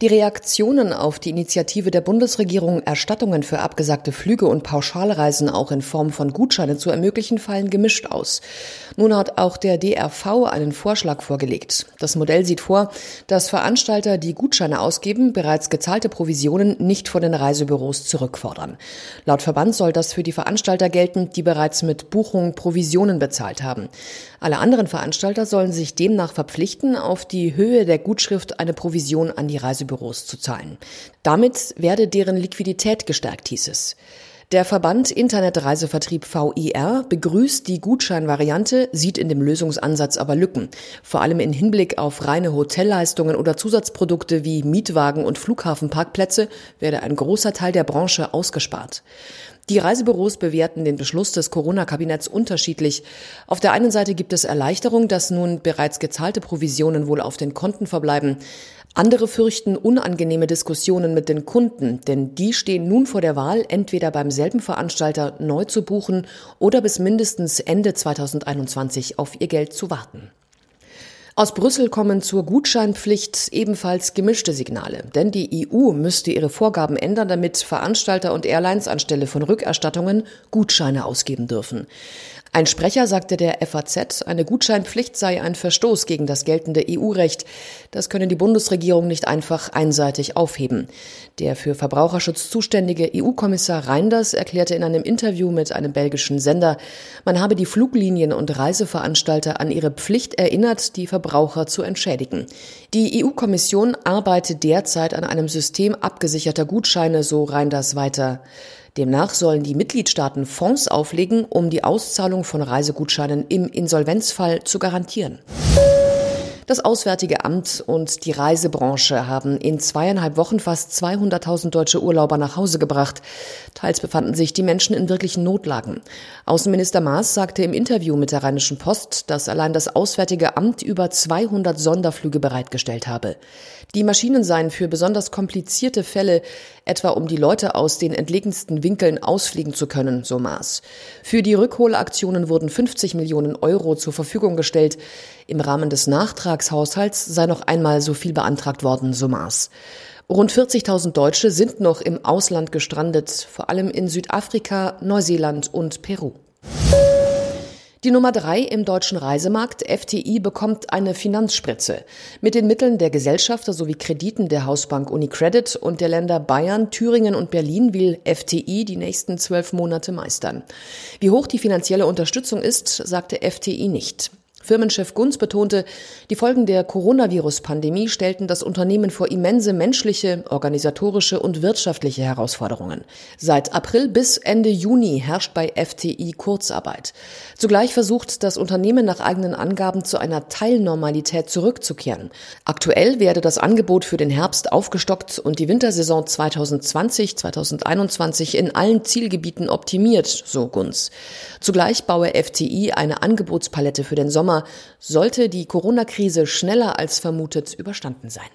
Die Reaktionen auf die Initiative der Bundesregierung, Erstattungen für abgesagte Flüge und Pauschalreisen auch in Form von Gutscheinen zu ermöglichen, fallen gemischt aus. Nun hat auch der DRV einen Vorschlag vorgelegt. Das Modell sieht vor, dass Veranstalter, die Gutscheine ausgeben, bereits gezahlte Provisionen nicht von den Reisebüros zurückfordern. Laut Verband soll das für die Veranstalter gelten, die bereits mit Buchung Provisionen bezahlt haben. Alle anderen Veranstalter sollen sich demnach verpflichten, auf die Höhe der Gutschrift eine Provision an die Reisebüros zu zahlen. Damit werde deren Liquidität gestärkt, hieß es. Der Verband Internetreisevertrieb VIR begrüßt die Gutscheinvariante, sieht in dem Lösungsansatz aber Lücken. Vor allem in Hinblick auf reine Hotelleistungen oder Zusatzprodukte wie Mietwagen und Flughafenparkplätze werde ein großer Teil der Branche ausgespart. Die Reisebüros bewerten den Beschluss des Corona-Kabinetts unterschiedlich. Auf der einen Seite gibt es Erleichterung, dass nun bereits gezahlte Provisionen wohl auf den Konten verbleiben. Andere fürchten unangenehme Diskussionen mit den Kunden, denn die stehen nun vor der Wahl, entweder beim selben Veranstalter neu zu buchen oder bis mindestens Ende 2021 auf ihr Geld zu warten. Aus Brüssel kommen zur Gutscheinpflicht ebenfalls gemischte Signale, denn die EU müsste ihre Vorgaben ändern, damit Veranstalter und Airlines anstelle von Rückerstattungen Gutscheine ausgeben dürfen. Ein Sprecher sagte der FAZ, eine Gutscheinpflicht sei ein Verstoß gegen das geltende EU-Recht. Das könne die Bundesregierung nicht einfach einseitig aufheben. Der für Verbraucherschutz zuständige EU-Kommissar Reinders erklärte in einem Interview mit einem belgischen Sender, man habe die Fluglinien und Reiseveranstalter an ihre Pflicht erinnert, die Verbraucher zu entschädigen. Die EU-Kommission arbeitet derzeit an einem System abgesicherter Gutscheine, so Reinders weiter. Demnach sollen die Mitgliedstaaten Fonds auflegen, um die Auszahlung von Reisegutscheinen im Insolvenzfall zu garantieren. Das Auswärtige Amt und die Reisebranche haben in zweieinhalb Wochen fast 200.000 deutsche Urlauber nach Hause gebracht. Teils befanden sich die Menschen in wirklichen Notlagen. Außenminister Maas sagte im Interview mit der Rheinischen Post, dass allein das Auswärtige Amt über 200 Sonderflüge bereitgestellt habe. Die Maschinen seien für besonders komplizierte Fälle, etwa um die Leute aus den entlegensten Winkeln ausfliegen zu können, so Maas. Für die Rückholaktionen wurden 50 Millionen Euro zur Verfügung gestellt. Im Rahmen des Nachtragshaushalts sei noch einmal so viel beantragt worden, so Maas. Rund 40.000 Deutsche sind noch im Ausland gestrandet, vor allem in Südafrika, Neuseeland und Peru. Die Nummer drei im deutschen Reisemarkt, FTI, bekommt eine Finanzspritze. Mit den Mitteln der Gesellschafter sowie Krediten der Hausbank Unicredit und der Länder Bayern, Thüringen und Berlin will FTI die nächsten zwölf Monate meistern. Wie hoch die finanzielle Unterstützung ist, sagte FTI nicht. Firmenchef Gunz betonte, die Folgen der Coronavirus-Pandemie stellten das Unternehmen vor immense menschliche, organisatorische und wirtschaftliche Herausforderungen. Seit April bis Ende Juni herrscht bei FTI Kurzarbeit. Zugleich versucht das Unternehmen nach eigenen Angaben zu einer Teilnormalität zurückzukehren. Aktuell werde das Angebot für den Herbst aufgestockt und die Wintersaison 2020-2021 in allen Zielgebieten optimiert, so Gunz. Zugleich baue FTI eine Angebotspalette für den Sommer Sommer sollte die Corona-Krise schneller als vermutet überstanden sein.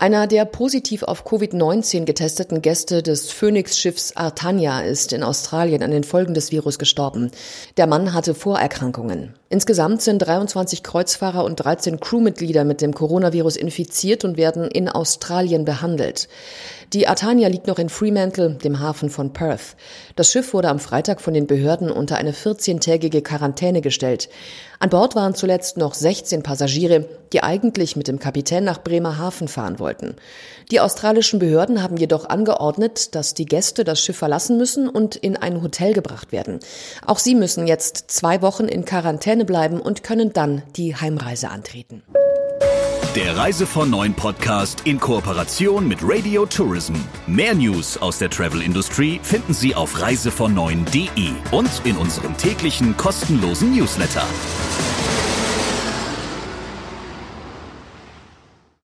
Einer der positiv auf Covid-19 getesteten Gäste des Phoenix-Schiffs Artania ist in Australien an den Folgen des Virus gestorben. Der Mann hatte Vorerkrankungen. Insgesamt sind 23 Kreuzfahrer und 13 Crewmitglieder mit dem Coronavirus infiziert und werden in Australien behandelt. Die Artania liegt noch in Fremantle, dem Hafen von Perth. Das Schiff wurde am Freitag von den Behörden unter eine 14-tägige Quarantäne gestellt. An Bord waren zuletzt noch 16 Passagiere, die eigentlich mit dem Kapitän nach Bremerhaven fahren wollten. Die australischen Behörden haben jedoch angeordnet, dass die Gäste das Schiff verlassen müssen und in ein Hotel gebracht werden. Auch sie müssen jetzt zwei Wochen in Quarantäne bleiben und können dann die Heimreise antreten. Der Reise von Neuen Podcast in Kooperation mit Radio Tourism. Mehr News aus der Travel Industry finden Sie auf reisevon und in unserem täglichen kostenlosen Newsletter.